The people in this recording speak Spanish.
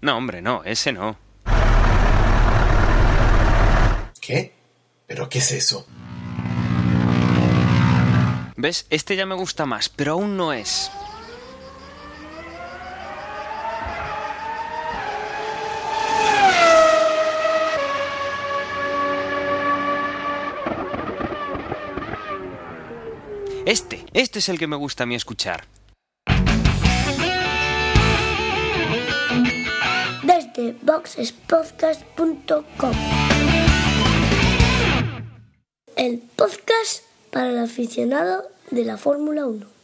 No, hombre, no, ese no. ¿Qué? ¿Pero qué es eso? ¿Ves? Este ya me gusta más, pero aún no es. Este, este es el que me gusta a mí escuchar. Desde boxespodcast.com El podcast para el aficionado de la Fórmula 1.